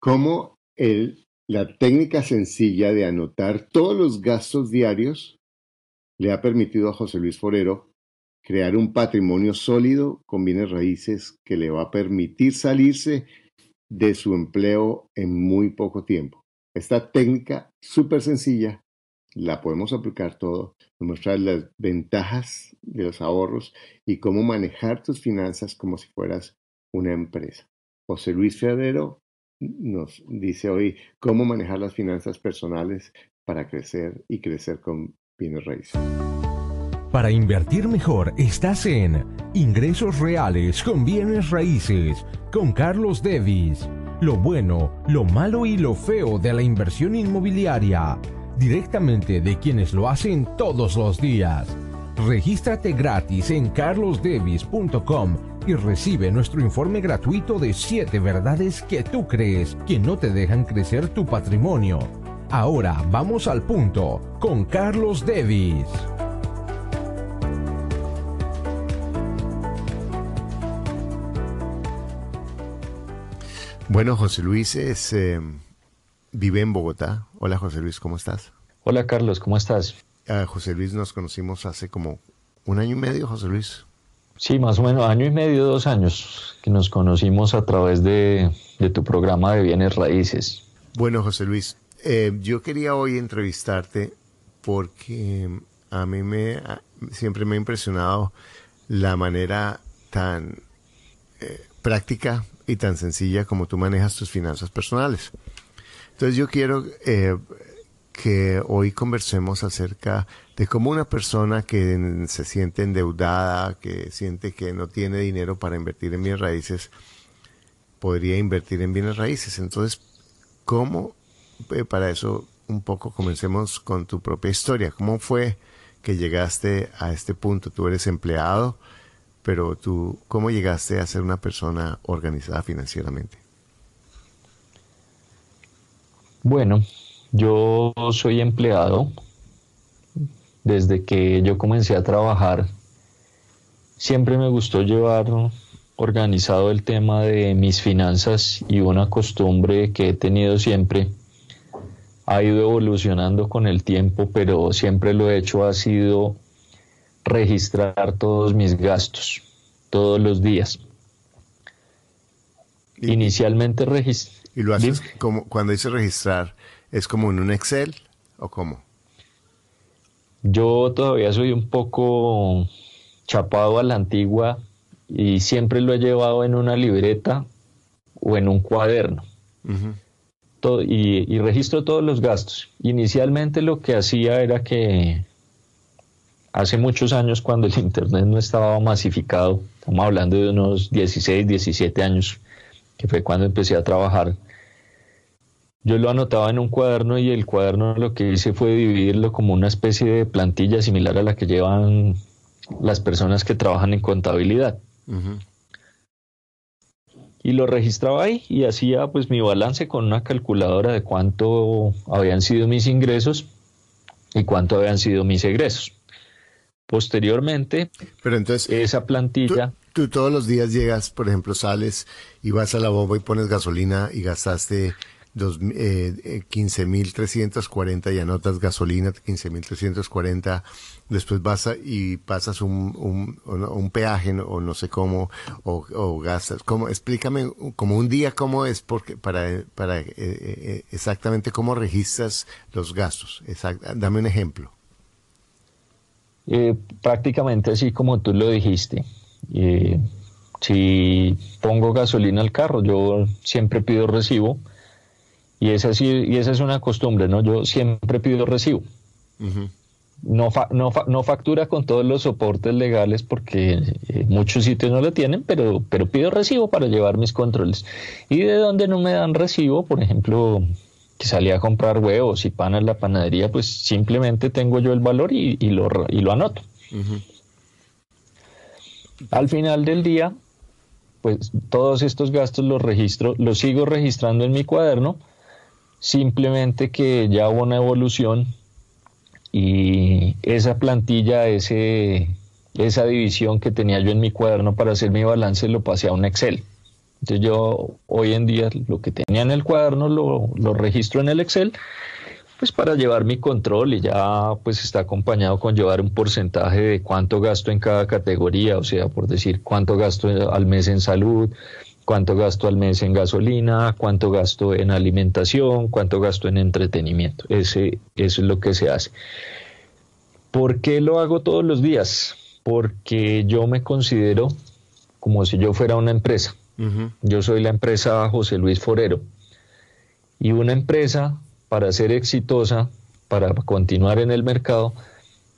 cómo el, la técnica sencilla de anotar todos los gastos diarios le ha permitido a José Luis Forero crear un patrimonio sólido con bienes raíces que le va a permitir salirse de su empleo en muy poco tiempo. Esta técnica súper sencilla la podemos aplicar todo, demostrar las ventajas de los ahorros y cómo manejar tus finanzas como si fueras una empresa. José Luis Federo nos dice hoy cómo manejar las finanzas personales para crecer y crecer con bienes raíces. Para invertir mejor estás en Ingresos Reales con Bienes Raíces con Carlos Devis. Lo bueno, lo malo y lo feo de la inversión inmobiliaria directamente de quienes lo hacen todos los días. Regístrate gratis en carlosdevis.com y recibe nuestro informe gratuito de 7 verdades que tú crees que no te dejan crecer tu patrimonio. Ahora vamos al punto con Carlos Devis. Bueno, José Luis es... Eh, vive en Bogotá. Hola José Luis, ¿cómo estás? Hola Carlos, ¿cómo estás? A José Luis nos conocimos hace como un año y medio, José Luis. Sí, más o menos año y medio, dos años, que nos conocimos a través de, tu programa de bienes raíces. Bueno, José Luis, eh, yo quería hoy entrevistarte porque a mí me siempre me ha impresionado la manera tan eh, práctica y tan sencilla como tú manejas tus finanzas personales. Entonces yo quiero eh, que hoy conversemos acerca de cómo una persona que se siente endeudada, que siente que no tiene dinero para invertir en bienes raíces, podría invertir en bienes raíces. Entonces, ¿cómo, eh, para eso un poco comencemos con tu propia historia? ¿Cómo fue que llegaste a este punto? Tú eres empleado, pero tú, ¿cómo llegaste a ser una persona organizada financieramente? Bueno, yo soy empleado. Desde que yo comencé a trabajar, siempre me gustó llevar organizado el tema de mis finanzas y una costumbre que he tenido siempre ha ido evolucionando con el tiempo, pero siempre lo he hecho ha sido registrar todos mis gastos todos los días. Inicialmente registré ¿Y lo haces como cuando dices registrar? ¿Es como en un Excel o cómo? Yo todavía soy un poco chapado a la antigua y siempre lo he llevado en una libreta o en un cuaderno. y, y, registro todos los gastos. Inicialmente lo que hacía era que hace muchos años cuando el Internet no estaba masificado, estamos hablando de unos 16, 17 años, que fue cuando empecé a trabajar, yo lo anotaba en un cuaderno y el cuaderno lo que hice fue dividirlo como una especie de plantilla similar a la que llevan las personas que trabajan en contabilidad. Y lo registraba ahí y hacía pues mi balance con una calculadora de cuánto habían sido mis ingresos y cuánto habían sido mis egresos. Posteriormente, Pero entonces, esa plantilla... Tú, todos los días llegas, por ejemplo, sales y vas a la bomba y pones gasolina y gastaste eh, 15.340 eh, y anotas gasolina 15.340, después vas y pasas un, un, peaje o no sé cómo, o, gastas. ¿Cómo? Explícame como un día cómo es, porque para, para eh, eh, exactamente cómo registras los gastos. dame un ejemplo. Prácticamente así como tú lo dijiste. Si pongo gasolina al carro, yo siempre pido recibo y esa, y esa es una costumbre, ¿no? Yo siempre pido recibo. no, no, factura con todos los soportes legales porque eh, muchos sitios no lo tienen, pero, pero pido recibo para llevar mis controles. Y de donde no me dan recibo, por ejemplo, que salía a comprar huevos y pan en la panadería, pues simplemente tengo yo el valor y, lo, y lo anoto. Al final del día, pues todos estos gastos los registro, los sigo registrando en mi cuaderno, simplemente que ya hubo una evolución y esa plantilla, ese, esa división que tenía yo en mi cuaderno para hacer mi balance lo pasé a un Excel. Entonces yo hoy en día lo que tenía en el cuaderno lo, lo registro en el Excel pues para llevar mi control y ya pues está acompañado con llevar un porcentaje de cuánto gasto en cada categoría, o sea, por decir cuánto gasto al mes en salud, cuánto gasto al mes en gasolina, cuánto gasto en alimentación, cuánto gasto en entretenimiento. Ese, eso es lo que se hace. ¿Por qué lo hago todos los días? Porque yo me considero como si yo fuera una empresa. Yo soy la empresa José Luis Forero. Y una empresa para ser exitosa, para continuar en el mercado,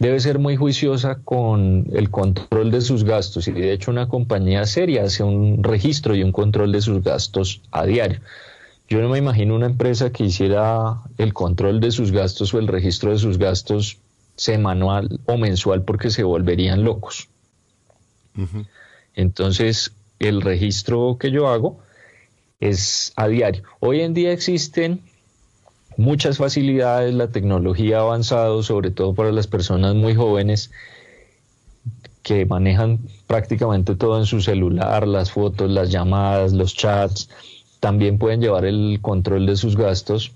debe ser muy juiciosa con el control de sus gastos y de hecho una compañía seria hace un registro y un control de sus gastos a diario. Yo no me imagino una empresa que hiciera el control de sus gastos o el registro de sus gastos semanal o mensual porque se volverían locos. Entonces, el registro que yo hago es a diario. Hoy en día existen muchas facilidades, la tecnología ha avanzado, sobre todo para las personas muy jóvenes que manejan prácticamente todo en su celular, las fotos, las llamadas, los chats, también pueden llevar el control de sus gastos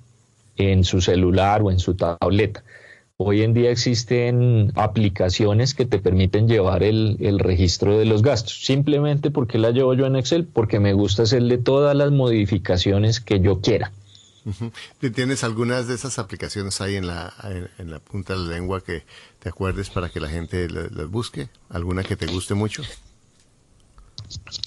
en su celular o en su tableta. Hoy en día existen aplicaciones que te permiten llevar el, el, registro de los gastos. Simplemente porque la llevo yo en Excel, porque me gusta hacerle todas las modificaciones que yo quiera. ¿Tienes algunas de esas aplicaciones ahí en la, en, la punta de la lengua que te acuerdes para que la gente las busque? ¿Alguna que te guste mucho?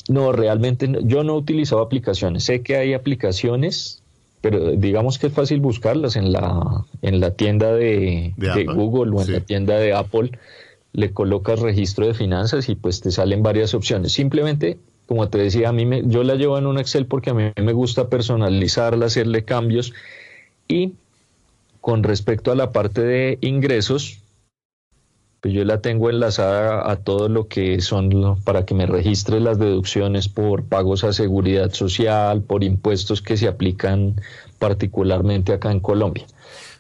No, realmente yo no he utilizado aplicaciones. Sé que hay aplicaciones, pero digamos que es fácil buscarlas en la, en la tienda de, Google o en la tienda de Apple. Le colocas registro de finanzas y pues te salen varias opciones. Simplemente como te decía, a mí me, yo la llevo en un Excel porque a mí me gusta personalizarla, hacerle cambios. Y con respecto a la parte de ingresos, pues yo la tengo enlazada a todo lo que son para que me registre las deducciones por pagos a seguridad social, por impuestos que se aplican particularmente acá en Colombia.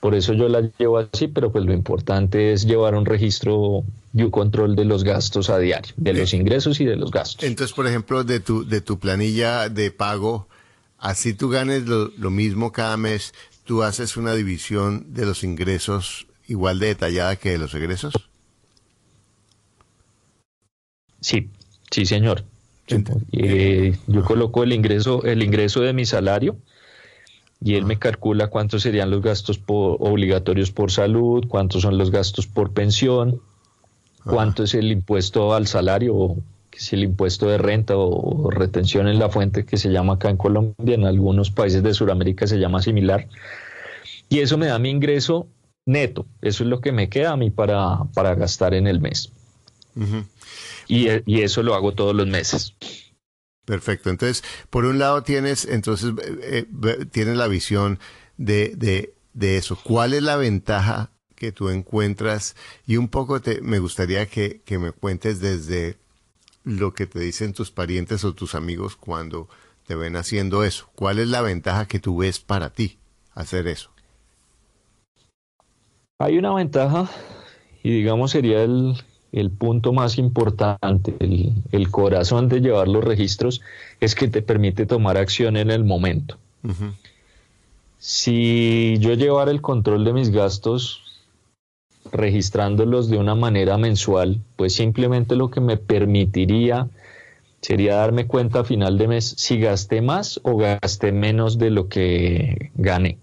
Por eso yo la llevo así, pero pues lo importante es llevar un registro y un control de los gastos a diario, de los ingresos y de los gastos. Entonces, por ejemplo, de tu, de tu planilla de pago, así tú ganes lo, lo mismo cada mes, tú haces una división de los ingresos igual de detallada que de los egresos. Sí, sí, señor. Eh, yo coloco el ingreso, el ingreso de mi salario y él me calcula cuántos serían los gastos por, obligatorios por salud, cuántos son los gastos por pensión, cuánto es el impuesto al salario, o que es el impuesto de renta o, retención en la fuente que se llama acá en Colombia, en algunos países de Sudamérica se llama similar. Y eso me da mi ingreso neto, eso es lo que me queda a mí para, para gastar en el mes. y, y eso lo hago todos los meses. Perfecto. Entonces, por un lado tienes, entonces, eh, eh, tienes la visión de, de, de, eso. ¿Cuál es la ventaja que tú encuentras? Y un poco te, me gustaría que, que me cuentes desde lo que te dicen tus parientes o tus amigos cuando te ven haciendo eso. ¿Cuál es la ventaja que tú ves para ti hacer eso? Hay una ventaja y digamos sería el, el punto más importante, el, corazón de llevar los registros, es que te permite tomar acción en el momento. Si yo llevara el control de mis gastos registrándolos de una manera mensual, pues simplemente lo que me permitiría sería darme cuenta a final de mes si gasté más o gasté menos de lo que gané.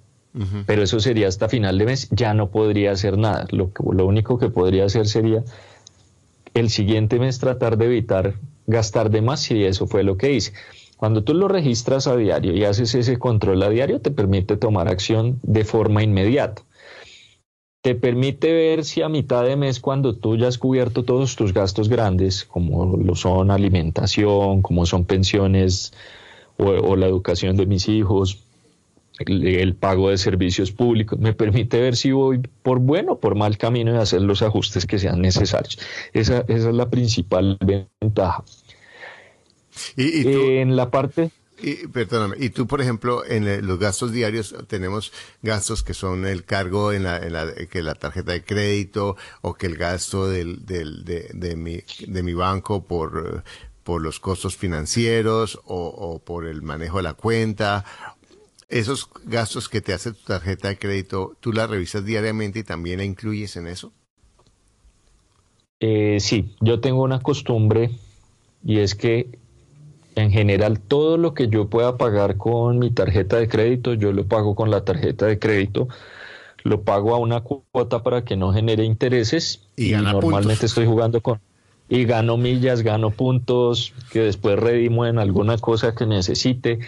Pero eso sería hasta final de mes, ya no podría hacer nada. Lo, lo único que podría hacer sería el siguiente mes tratar de evitar gastar de más y eso fue lo que hice. Cuando tú lo registras a diario y haces ese control a diario, te permite tomar acción de forma inmediata. Te permite ver si a mitad de mes, cuando tú ya has cubierto todos tus gastos grandes, como lo son alimentación, como son pensiones o, o la educación de mis hijos, el, pago de servicios públicos, me permite ver si voy por bueno o por mal camino y hacer los ajustes que sean necesarios. Esa, es la principal ventaja. ¿Y, en la parte... Y, perdóname, y tú, por ejemplo, en los gastos diarios tenemos gastos que son el cargo en la, que la tarjeta de crédito o que el gasto del, del, de, de, mi, de mi banco por por los costos financieros o, por el manejo de la cuenta. Esos gastos que te hace tu tarjeta de crédito, ¿tú la revisas diariamente y también la incluyes en eso? Eh, sí, yo tengo una costumbre y es que en general todo lo que yo pueda pagar con mi tarjeta de crédito, yo lo pago con la tarjeta de crédito, lo pago a una cuota para que no genere intereses y, normalmente estoy jugando con y gano millas, gano puntos que después redimo en alguna cosa que necesite.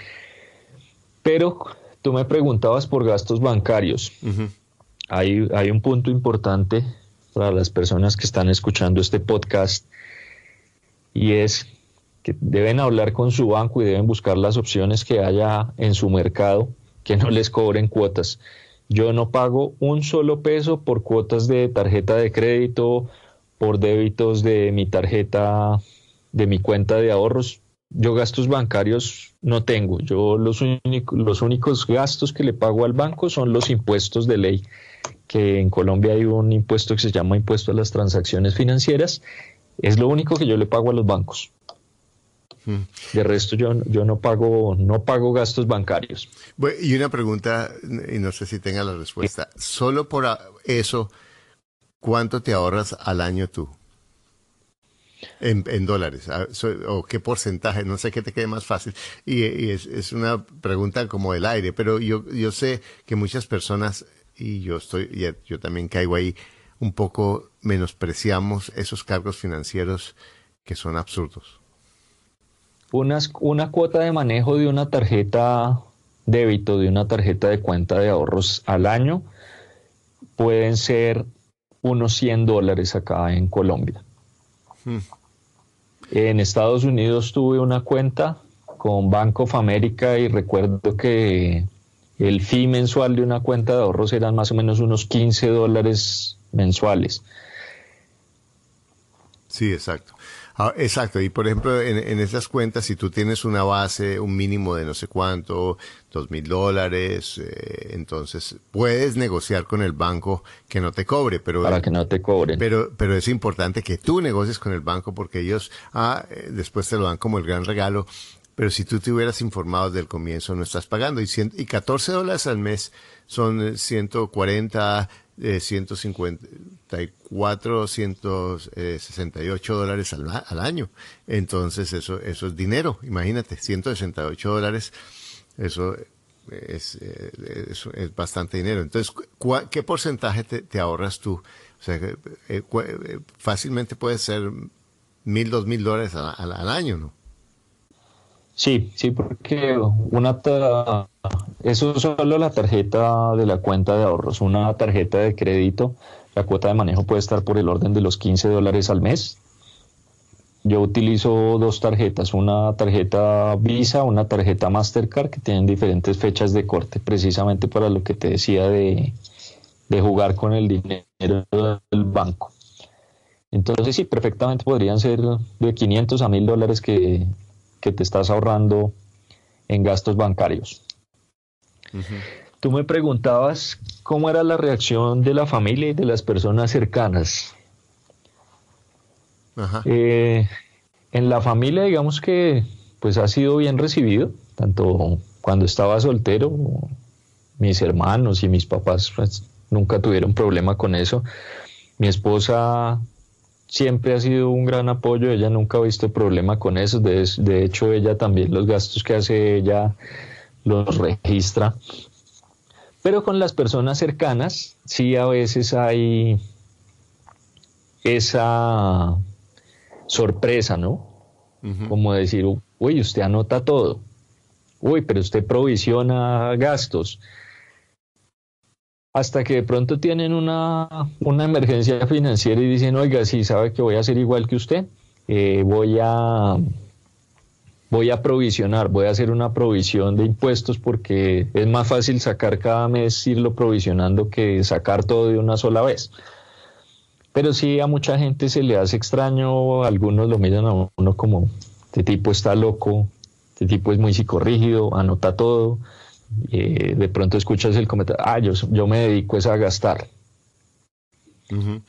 Pero tú me preguntabas por gastos bancarios. hay, hay un punto importante para las personas que están escuchando este podcast y es que deben hablar con su banco y deben buscar las opciones que haya en su mercado que no les cobren cuotas. Yo no pago un solo peso por cuotas de tarjeta de crédito, por débitos de mi tarjeta, de mi cuenta de ahorros. Yo gastos bancarios no tengo. Yo los, los únicos gastos que le pago al banco son los impuestos de ley, que en Colombia hay un impuesto que se llama impuesto a las transacciones financieras. Es lo único que yo le pago a los bancos. De resto yo, yo no pago no pago gastos bancarios. y una pregunta, y no sé si tenga la respuesta. Solo por eso, ¿cuánto te ahorras al año tú? En, dólares, o qué porcentaje, no sé qué te quede más fácil. Y, es, es, una pregunta como del aire, pero yo, yo sé que muchas personas, y yo estoy, yo también caigo ahí, un poco menospreciamos esos cargos financieros que son absurdos una cuota de manejo de una tarjeta débito, de una tarjeta de cuenta de ahorros al año, pueden ser unos 100 dólares acá en Colombia. Hmm. En Estados Unidos tuve una cuenta con Bank of America y recuerdo que el fee mensual de una cuenta de ahorros eran más o menos unos 15 dólares mensuales. Sí, exacto. Ah, exacto, y por ejemplo, en, esas cuentas, si tú tienes una base, un mínimo de no sé cuánto, dos mil dólares, eh, entonces puedes negociar con el banco que no te cobre, pero... Para que no te cobren. Pero, pero es importante que tú negocies con el banco porque ellos, ah, eh, después te lo dan como el gran regalo, pero si tú te hubieras informado desde el comienzo no estás pagando. Y, y 14 dólares al mes son 140 eh, 154, 168 dólares al, al, año. Entonces eso, eso es dinero, imagínate, 168 dólares, eso es, eh, es, bastante dinero. Entonces, ¿qué porcentaje te, ahorras tú? O sea, eh, eh, fácilmente puede ser mil, dos mil dólares al año, ¿no? Sí, sí, porque una eso es solo la tarjeta de la cuenta de ahorros, una tarjeta de crédito, la cuota de manejo puede estar por el orden de los 15 dólares al mes. Yo utilizo dos tarjetas, una tarjeta Visa, una tarjeta Mastercard, que tienen diferentes fechas de corte, precisamente para lo que te decía de, de jugar con el dinero del banco. Entonces sí, perfectamente podrían ser de 500 a 1000 dólares que, que te estás ahorrando en gastos bancarios. Tú me preguntabas cómo era la reacción de la familia y de las personas cercanas. Eh, en la familia, digamos que pues ha sido bien recibido, tanto cuando estaba soltero, mis hermanos y mis papás pues, nunca tuvieron problema con eso. Mi esposa siempre ha sido un gran apoyo, ella nunca ha visto problema con eso, de, hecho ella también los gastos que hace ella los registra. Pero con las personas cercanas sí a veces hay esa sorpresa, ¿no? Como decir, uy, usted anota todo, uy, pero usted provisiona gastos, hasta que de pronto tienen una, emergencia financiera y dicen, oiga, sí, sabe que voy a ser igual que usted, eh, voy a voy a provisionar, voy a hacer una provisión de impuestos porque es más fácil sacar cada mes irlo provisionando que sacar todo de una sola vez. Pero sí a mucha gente se le hace extraño, algunos lo miran a uno como, este tipo está loco, este tipo es muy psicorrígido, anota todo, eh, de pronto escuchas el comentario, ah, yo, yo me dedico es a gastar.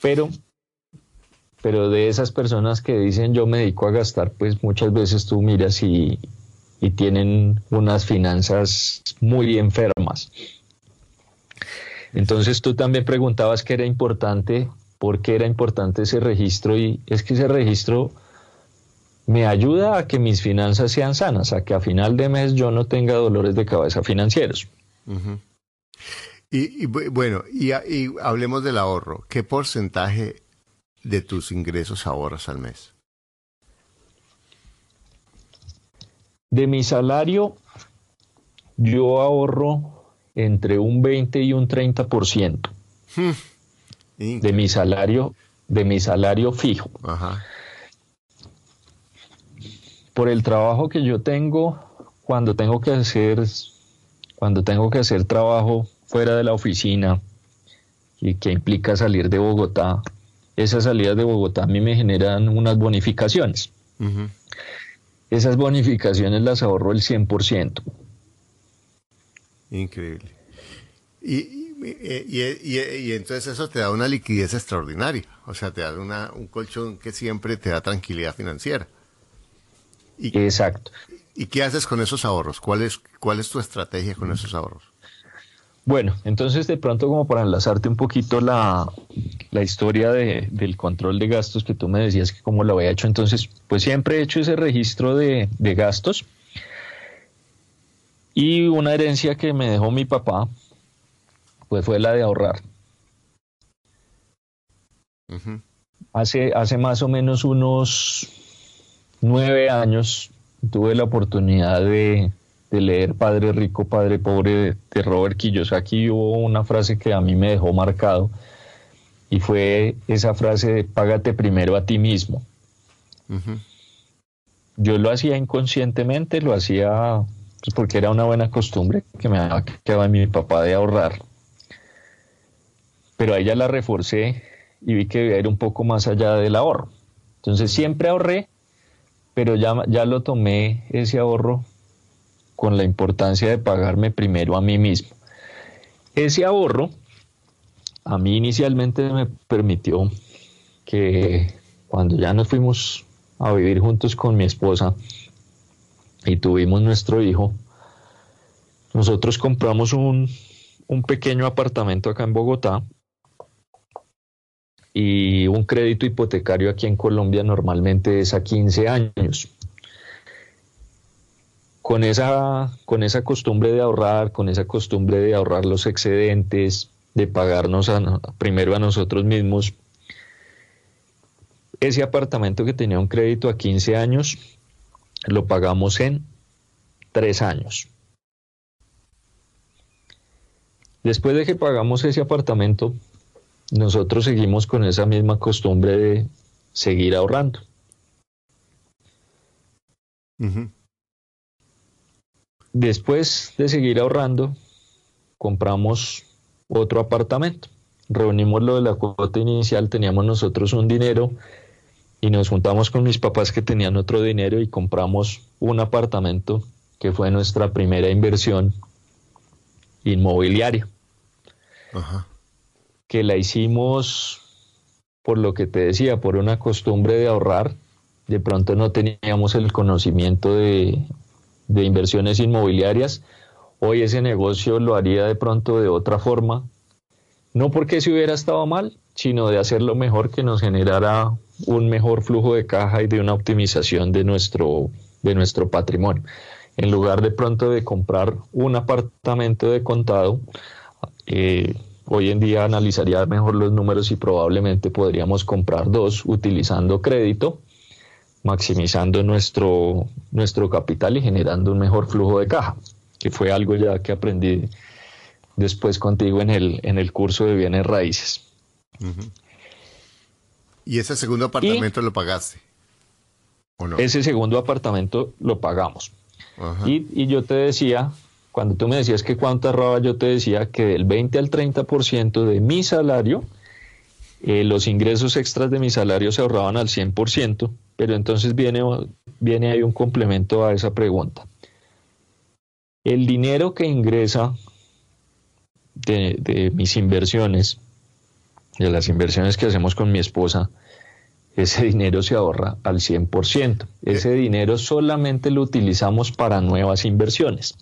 Pero pero de esas personas que dicen yo me dedico a gastar, pues muchas veces tú miras y, y tienen unas finanzas muy enfermas. Entonces tú también preguntabas qué era importante, por qué era importante ese registro y es que ese registro me ayuda a que mis finanzas sean sanas, a que a final de mes yo no tenga dolores de cabeza financieros. y, bueno, y, y, hablemos del ahorro. ¿Qué porcentaje de tus ingresos ahorras al mes? De mi salario, yo ahorro entre un 20 y un 30% hmm. de mi salario, de mi salario fijo. Ajá por el trabajo que yo tengo, cuando tengo que hacer, cuando tengo que hacer trabajo fuera de la oficina y que implica salir de Bogotá, esas salidas de Bogotá a mí me generan unas bonificaciones. Esas bonificaciones las ahorro el 100%. Increíble. Y, y, entonces eso te da una liquidez extraordinaria, o sea, te da un colchón que siempre te da tranquilidad financiera. Exacto. ¿Y qué haces con esos ahorros? ¿Cuál es, cuál es tu estrategia con esos ahorros? Bueno, entonces de pronto como para enlazarte un poquito la, historia del control de gastos que tú me decías que cómo lo había hecho, entonces pues siempre he hecho ese registro de, gastos y una herencia que me dejó mi papá pues fue la de ahorrar. hace, hace más o menos unos nueve años tuve la oportunidad de, leer Padre Rico, Padre Pobre de, Robert Kiyosaki. Hubo una frase que a mí me dejó marcado y fue esa frase de págate primero a ti mismo. Yo lo hacía inconscientemente, lo hacía pues, porque era una buena costumbre que me había quedado mi papá de ahorrar. Pero a ella la reforcé y vi que era un poco más allá del ahorro. Entonces siempre ahorré pero ya, ya lo tomé ese ahorro con la importancia de pagarme primero a mí mismo. Ese ahorro a mí inicialmente me permitió que cuando ya nos fuimos a vivir juntos con mi esposa y tuvimos nuestro hijo, nosotros compramos un, un pequeño apartamento acá en Bogotá y un crédito hipotecario aquí en Colombia normalmente es a 15 años. Con esa, con esa costumbre de ahorrar, con esa costumbre de ahorrar los excedentes, de pagarnos primero a nosotros mismos, ese apartamento que tenía un crédito a 15 años, lo pagamos en 3 años. Después de que pagamos ese apartamento, nosotros seguimos con esa misma costumbre de seguir ahorrando. Después de seguir ahorrando, compramos otro apartamento. Reunimos lo de la cuota inicial, teníamos nosotros un dinero y nos juntamos con mis papás que tenían otro dinero y compramos un apartamento que fue nuestra primera inversión inmobiliaria. Ajá que la hicimos por lo que te decía, por una costumbre de ahorrar. De pronto no teníamos el conocimiento de, inversiones inmobiliarias. Hoy ese negocio lo haría de pronto de otra forma. No porque se hubiera estado mal, sino de hacerlo mejor que nos generara un mejor flujo de caja y de una optimización de nuestro, de nuestro patrimonio. En lugar de pronto de comprar un apartamento de contado, eh, Hoy en día analizaría mejor los números y probablemente podríamos comprar dos utilizando crédito, maximizando nuestro, nuestro capital y generando un mejor flujo de caja, que fue algo ya que aprendí después contigo en el, en el curso de bienes raíces. ¿Y ese segundo apartamento lo pagaste? ¿o no? Ese segundo apartamento lo pagamos. Y, y, yo te decía cuando tú me decías que cuánto ahorraba, yo te decía que del 20 al 30% de mi salario, eh, los ingresos extras de mi salario se ahorraban al 100%, pero entonces viene, viene ahí un complemento a esa pregunta. El dinero que ingresa de, de mis inversiones, de las inversiones que hacemos con mi esposa, ese dinero se ahorra al 100%. Ese dinero solamente lo utilizamos para nuevas inversiones.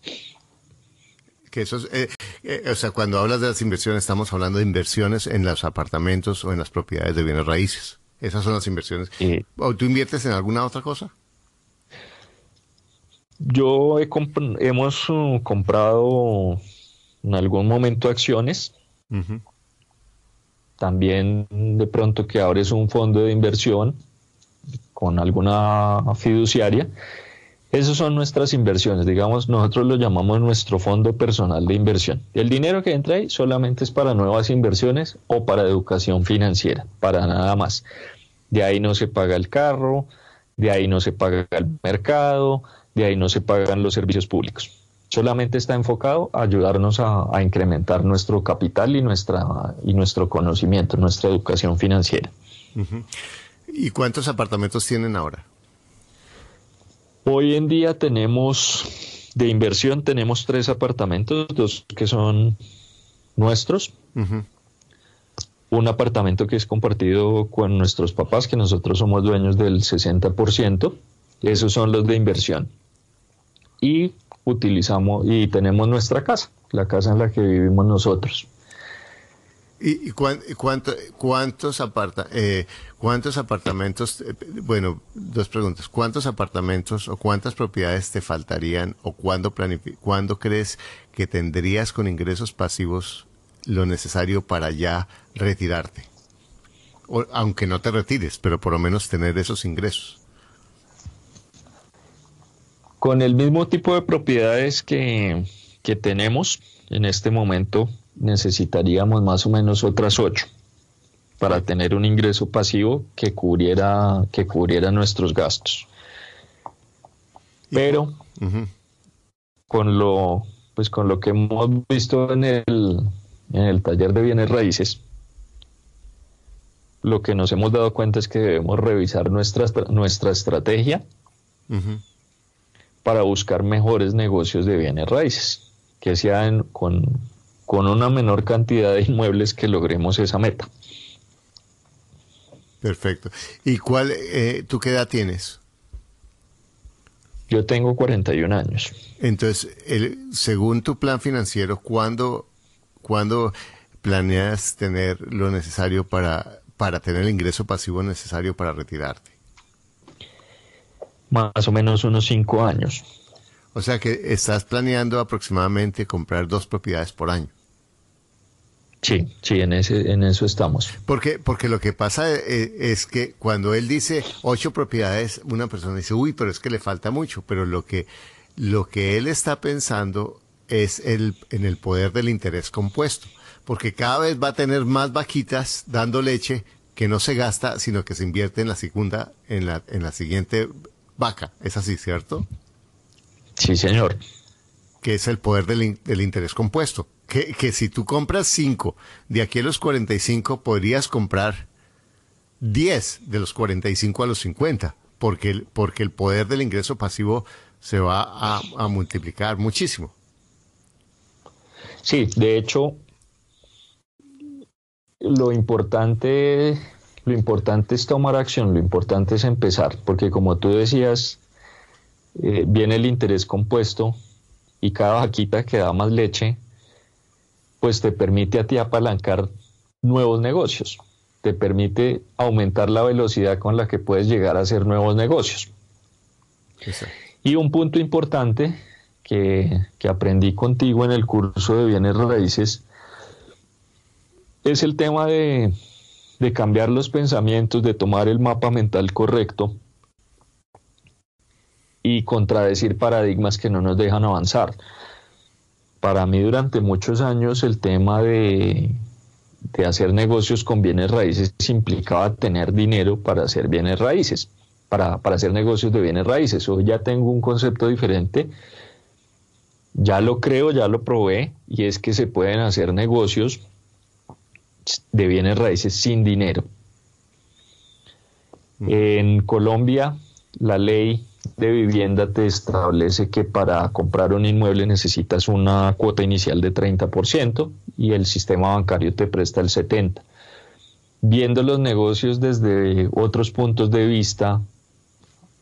Que eso eh, eh, o sea, cuando hablas de las inversiones, estamos hablando de inversiones en los apartamentos o en las propiedades de bienes raíces. Esas son las inversiones. ¿O tú inviertes en alguna otra cosa? Yo he hemos uh, comprado en algún momento acciones. También de pronto que abres un fondo de inversión con alguna fiduciaria. Esas son nuestras inversiones, digamos, nosotros lo llamamos nuestro fondo personal de inversión. El dinero que entra ahí solamente es para nuevas inversiones o para educación financiera, para nada más. De ahí no se paga el carro, de ahí no se paga el mercado, de ahí no se pagan los servicios públicos. Solamente está enfocado a ayudarnos a, incrementar nuestro capital y, nuestra, y nuestro conocimiento, nuestra educación financiera. ¿Y cuántos apartamentos tienen ahora? Hoy en día tenemos de inversión, tenemos tres apartamentos, dos que son nuestros. Un apartamento que es compartido con nuestros papás, que nosotros somos dueños del 60%. Esos son los de inversión y utilizamos y tenemos nuestra casa, la casa en la que vivimos nosotros. ¿Y, cuánto, cuántos, aparta, eh, cuántos apartamentos, eh, bueno, dos preguntas, cuántos apartamentos o cuántas propiedades te faltarían o cuándo, cuándo crees que tendrías con ingresos pasivos lo necesario para ya retirarte? Aunque no te retires, pero por lo menos tener esos ingresos. Con el mismo tipo de propiedades que, tenemos en este momento, necesitaríamos más o menos otras ocho para tener un ingreso pasivo que cubriera, que cubriera nuestros gastos. Pero con lo pues con lo que hemos visto en el, en el taller de bienes raíces, lo que nos hemos dado cuenta es que debemos revisar nuestra, nuestra estrategia para buscar mejores negocios de bienes raíces, que sean con, con una menor cantidad de inmuebles que logremos esa meta. Perfecto. ¿Y cuál, eh, tú qué edad tienes? Yo tengo 41 años. Entonces, el, según tu plan financiero, ¿cuándo, ¿cuándo planeas tener lo necesario para, para tener el ingreso pasivo necesario para retirarte? más o menos unos cinco años. O sea que estás planeando aproximadamente comprar dos propiedades por año. Sí, sí, en, ese, en eso estamos. Porque, porque lo que pasa eh, es, que cuando él dice ocho propiedades, una persona dice, uy, pero es que le falta mucho. Pero lo que, lo que él está pensando es el, en el poder del interés compuesto. Porque cada vez va a tener más vaquitas dando leche que no se gasta, sino que se invierte en la segunda, en la, en la siguiente vaca. ¿Es así, cierto? Sí, señor. Que es el poder del, interés compuesto. Que, que, si tú compras 5, de aquí a los 45 podrías comprar 10 de los 45 a los 50, porque el, porque el poder del ingreso pasivo se va a, multiplicar muchísimo. Sí, de hecho, lo importante lo importante es tomar acción, lo importante es empezar, porque como tú decías, eh, viene el interés compuesto y cada vaquita que da más leche, pues te permite a ti apalancar nuevos negocios, te permite aumentar la velocidad con la que puedes llegar a hacer nuevos negocios. Y un punto importante que, que aprendí contigo en el curso de bienes raíces es el tema de, de cambiar los pensamientos, de tomar el mapa mental correcto y contradecir paradigmas que no nos dejan avanzar. Para mí durante muchos años el tema de, de hacer negocios con bienes raíces implicaba tener dinero para hacer bienes raíces, para, para hacer negocios de bienes raíces. Hoy ya tengo un concepto diferente, ya lo creo, ya lo probé, y es que se pueden hacer negocios de bienes raíces sin dinero. En Colombia, la ley de vivienda te establece que para comprar un inmueble necesitas una cuota inicial de 30% y el sistema bancario te presta el 70%. viendo los negocios desde otros puntos de vista,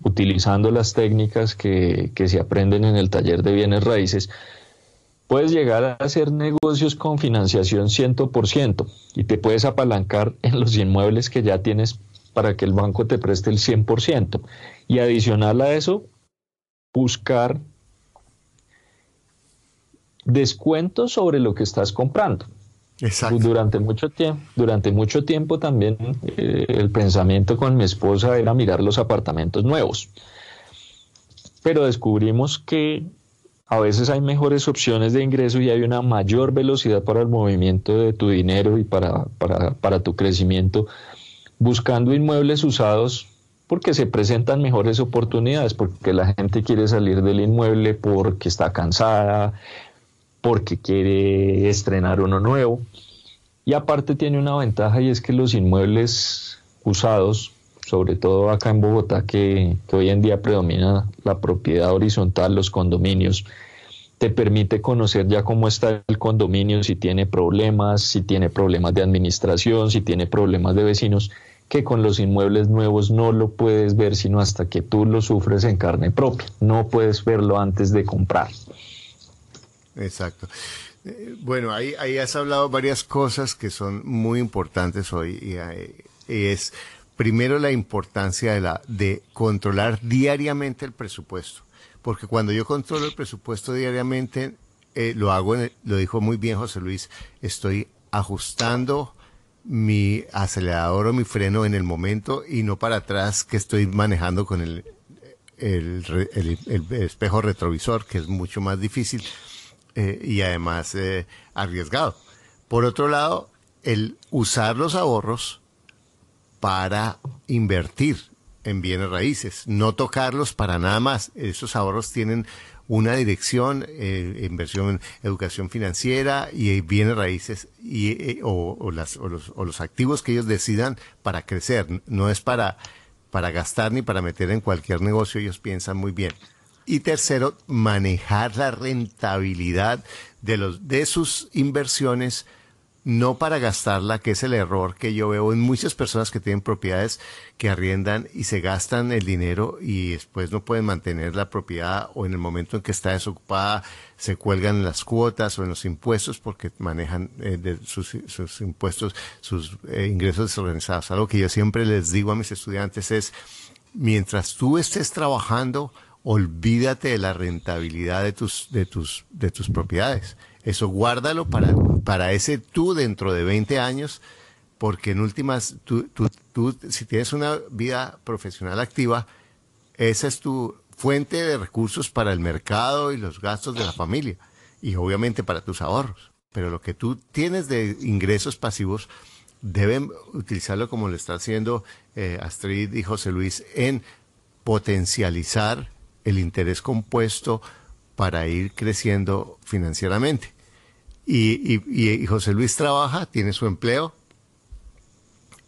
utilizando las técnicas que, que se aprenden en el taller de bienes raíces, puedes llegar a hacer negocios con financiación 100% y te puedes apalancar en los inmuebles que ya tienes para que el banco te preste el 100%. Y adicional a eso, buscar descuentos sobre lo que estás comprando. Exacto. Durante mucho tiempo, durante mucho tiempo también eh, el pensamiento con mi esposa era mirar los apartamentos nuevos. Pero descubrimos que a veces hay mejores opciones de ingreso y hay una mayor velocidad para el movimiento de tu dinero y para, para, para tu crecimiento buscando inmuebles usados porque se presentan mejores oportunidades, porque la gente quiere salir del inmueble porque está cansada, porque quiere estrenar uno nuevo. Y aparte tiene una ventaja y es que los inmuebles usados, sobre todo acá en Bogotá, que, hoy en día predomina la propiedad horizontal, los condominios, te permite conocer ya cómo está el condominio, si tiene problemas, si tiene problemas de administración, si tiene problemas de vecinos, que con los inmuebles nuevos no lo puedes ver sino hasta que tú lo sufres en carne propia. No puedes verlo antes de comprar. Exacto. Eh, bueno, ahí, ahí has hablado varias cosas que son muy importantes hoy y, eh, es primero la importancia de la de controlar diariamente el presupuesto, porque cuando yo controlo el presupuesto diariamente eh, lo hago, lo dijo muy bien José Luis, estoy ajustando mi acelerador o mi freno en el momento y no para atrás que estoy manejando con el, el, el espejo retrovisor, que es mucho más difícil. Eh, y además eh, arriesgado. Por otro lado, el usar los ahorros para invertir en bienes raíces, no tocarlos para nada más. Esos ahorros tienen una dirección, eh, inversión en educación financiera y bienes raíces y, o, las, o, los, o los activos que ellos decidan para crecer. No es para, para gastar ni para meter en cualquier negocio, ellos piensan muy bien. Y tercero, manejar la rentabilidad de, los, de sus inversiones, no para gastarla, que es el error que yo veo en muchas personas que tienen propiedades que arriendan y se gastan el dinero y después no pueden mantener la propiedad o en el momento en que está desocupada se cuelgan las cuotas o en los impuestos porque manejan eh, de sus, sus, impuestos, sus eh, ingresos desorganizados. Algo que yo siempre les digo a mis estudiantes es, mientras tú estés trabajando, olvídate de la rentabilidad de tus, de tus, de tus propiedades. Eso guárdalo para, para ese tú dentro de 20 años, porque en últimas, tú, tú, tú, si tienes una vida profesional activa, esa es tu fuente de recursos para el mercado y los gastos de la familia, y obviamente para tus ahorros. Pero lo que tú tienes de ingresos pasivos, deben utilizarlo como lo está haciendo eh, Astrid y José Luis en potencializar el interés compuesto para ir creciendo financieramente. Y, José Luis trabaja, tiene su empleo,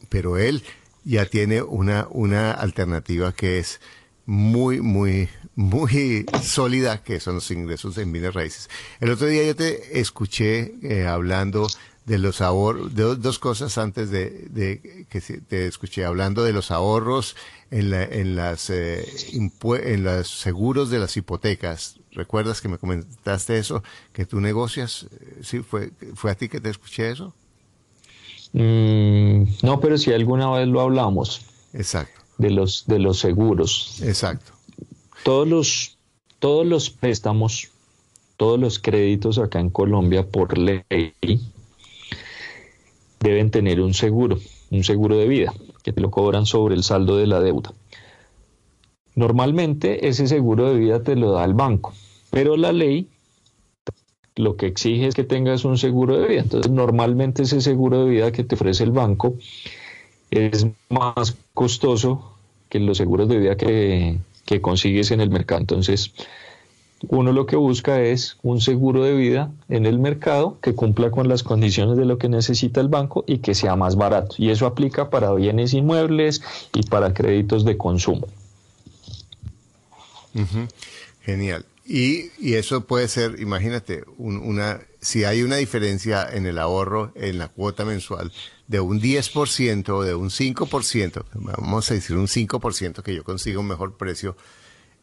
pero él ya tiene una, una alternativa que es muy, muy, muy sólida, que son los ingresos en bienes raíces. El otro día yo te escuché eh, hablando de los ahorros, de dos cosas antes de, que te escuché hablando de los ahorros en, la, en las eh, en los seguros de las hipotecas. ¿Recuerdas que me comentaste eso? Que tú negocias, eh, sí, fue fue a ti que te escuché eso. Mm, no, pero si alguna vez lo hablamos. Exacto. De los de los seguros. Exacto. Todos los todos los préstamos, todos los créditos acá en Colombia por ley deben tener un seguro, un seguro de vida, que te lo cobran sobre el saldo de la deuda. Normalmente ese seguro de vida te lo da el banco, pero la ley lo que exige es que tengas un seguro de vida. Entonces, normalmente ese seguro de vida que te ofrece el banco es más costoso que los seguros de vida que, consigues en el mercado. Entonces, uno lo que busca es un seguro de vida en el mercado que cumpla con las condiciones de lo que necesita el banco y que sea más barato. Y eso aplica para bienes inmuebles y para créditos de consumo. Genial. Y, y, eso puede ser, imagínate, una si hay una diferencia en el ahorro, en la cuota mensual, de un 10% o de un 5%, vamos a decir un 5% que yo consiga un mejor precio,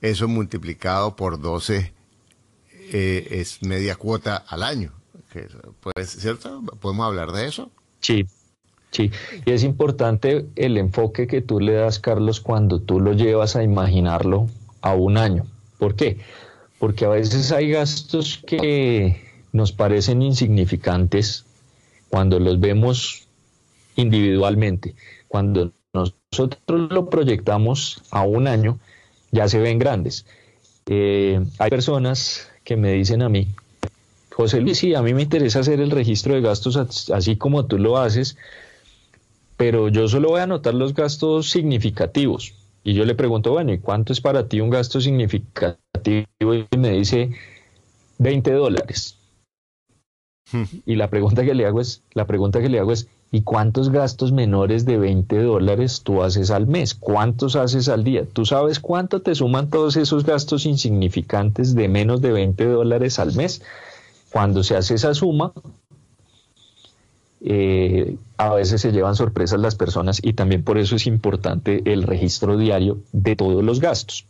eso multiplicado por 12 eh, es media cuota al año. Pues, ¿Cierto? ¿Podemos hablar de eso? Sí, sí. Y es importante el enfoque que tú le das, Carlos, cuando tú lo llevas a imaginarlo a un año. ¿Por qué? Porque a veces hay gastos que nos parecen insignificantes cuando los vemos individualmente. Cuando nosotros lo proyectamos a un año, ya se ven grandes. Eh, hay personas que me dicen a mí, José Luis, sí, a mí me interesa hacer el registro de gastos así como tú lo haces, pero yo solo voy a anotar los gastos significativos. Y yo le pregunto, bueno, ¿y cuánto es para ti un gasto significativo? Y me dice 20 dólares. Hmm. Y la pregunta que le hago es, la pregunta que le hago es, ¿y cuántos gastos menores de 20 dólares tú haces al mes? ¿Cuántos haces al día? ¿Tú sabes cuánto te suman todos esos gastos insignificantes de menos de 20 dólares al mes? Cuando se hace esa suma, eh, a veces se llevan sorpresas las personas y también por eso es importante el registro diario de todos los gastos.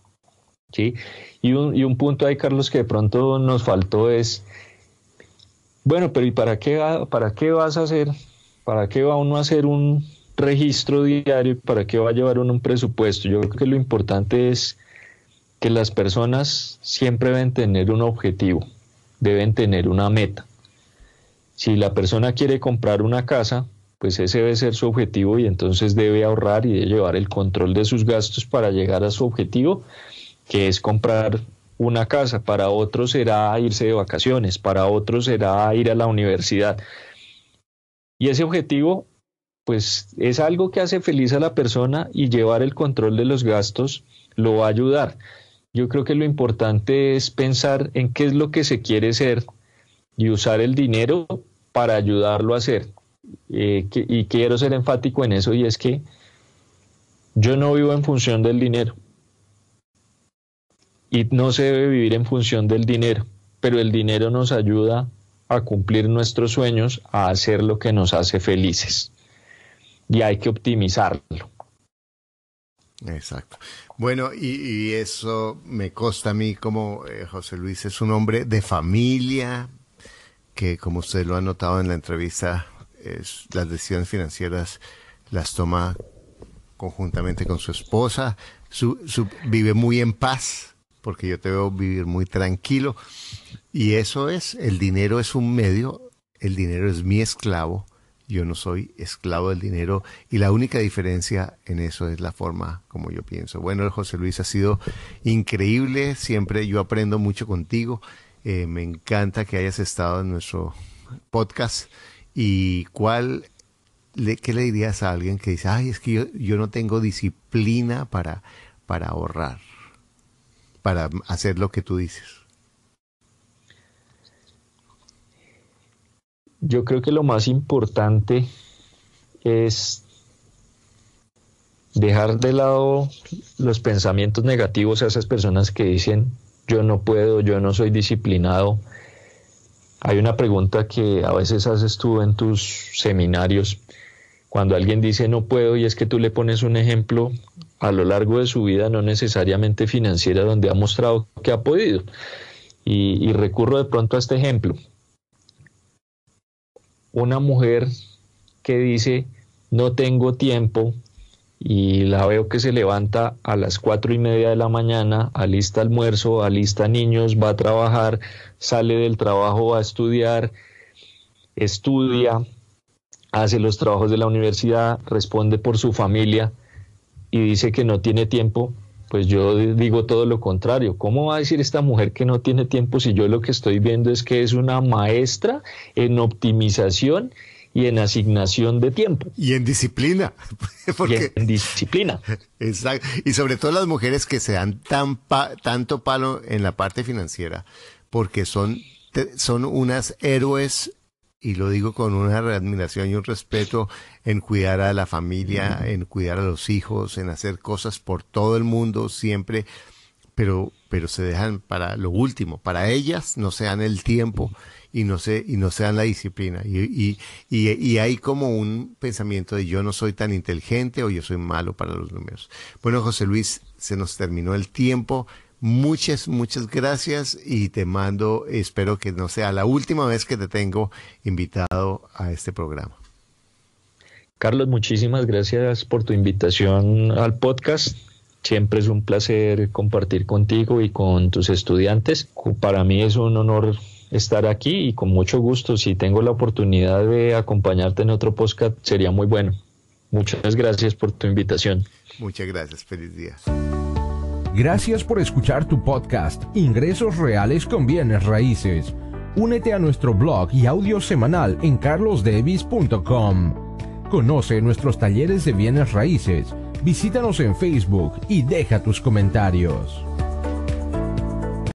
¿sí? Y, un, y un punto ahí, Carlos, que de pronto nos faltó es bueno, pero ¿y para qué, para qué vas a hacer? ¿Para qué va uno a hacer un registro diario? ¿Para qué va a llevar uno un presupuesto? Yo creo que lo importante es que las personas siempre deben tener un objetivo, deben tener una meta. Si la persona quiere comprar una casa, pues ese debe ser su objetivo y entonces debe ahorrar y llevar el control de sus gastos para llegar a su objetivo, que es comprar una casa, para otros será irse de vacaciones, para otros será ir a la universidad. Y ese objetivo, pues es algo que hace feliz a la persona y llevar el control de los gastos lo va a ayudar. Yo creo que lo importante es pensar en qué es lo que se quiere ser y usar el dinero para ayudarlo a hacer. Eh, y quiero ser enfático en eso y es que yo no vivo en función del dinero y no se debe vivir en función del dinero, pero el dinero nos ayuda a cumplir nuestros sueños, a hacer lo que nos hace felices. Y hay que optimizarlo. Exacto. Bueno, y, eso me consta a mí como eh, José Luis es un hombre de familia, que como usted lo ha notado en la entrevista, es, las decisiones financieras las toma conjuntamente con su esposa, su, vive muy en paz, porque yo te veo vivir muy tranquilo. Y eso es, el dinero es un medio, el dinero es mi esclavo, yo no soy esclavo del dinero y la única diferencia en eso es la forma como yo pienso. Bueno, José Luis ha sido increíble, siempre yo aprendo mucho contigo, eh, me encanta que hayas estado en nuestro podcast y cuál, le, ¿qué le dirías a alguien que dice, ay, es que yo, no tengo disciplina para, para ahorrar? para hacer lo que tú dices? Yo creo que lo más importante es dejar de lado los pensamientos negativos a esas personas que dicen yo no puedo, yo no soy disciplinado. Hay una pregunta que a veces haces tú en tus seminarios cuando alguien dice no puedo y es que tú le pones un ejemplo a lo largo de su vida, no necesariamente financiera, donde ha mostrado que ha podido. Y, recurro de pronto a este ejemplo. Una mujer que dice no tengo tiempo y la veo que se levanta a las cuatro y media de la mañana, alista almuerzo, alista niños, va a trabajar, sale del trabajo, va a estudiar, estudia, hace los trabajos de la universidad, responde por su familia y dice que no tiene tiempo, pues yo digo todo lo contrario. ¿Cómo va a decir esta mujer que no tiene tiempo si yo lo que estoy viendo es que es una maestra en optimización y en asignación de tiempo? Y en disciplina. Porque... en disciplina. Exacto. Y sobre todo las mujeres que se dan tan tanto palo en la parte financiera, porque son, son unas héroes y lo digo con una admiración y un respeto en cuidar a la familia, en cuidar a los hijos, en hacer cosas por todo el mundo siempre, pero, pero se dejan para lo último, para ellas no se dan el tiempo y no se, y no se dan la disciplina. Y, y, hay como un pensamiento de yo no soy tan inteligente o yo soy malo para los números. Bueno, José Luis, se nos terminó el tiempo. Muchas, muchas gracias y te mando, espero que no sea la última vez que te tengo invitado a este programa. Carlos, muchísimas gracias por tu invitación al podcast. Siempre es un placer compartir contigo y con tus estudiantes. Para mí es un honor estar aquí y con mucho gusto, si tengo la oportunidad de acompañarte en otro podcast, sería muy bueno. Muchas gracias por tu invitación. Muchas gracias, feliz día. Gracias por escuchar tu podcast, Ingresos Reales con Bienes Raíces. Únete a nuestro blog y audio semanal en carlosdevis.com. Conoce nuestros talleres de bienes raíces, visítanos en Facebook y deja tus comentarios.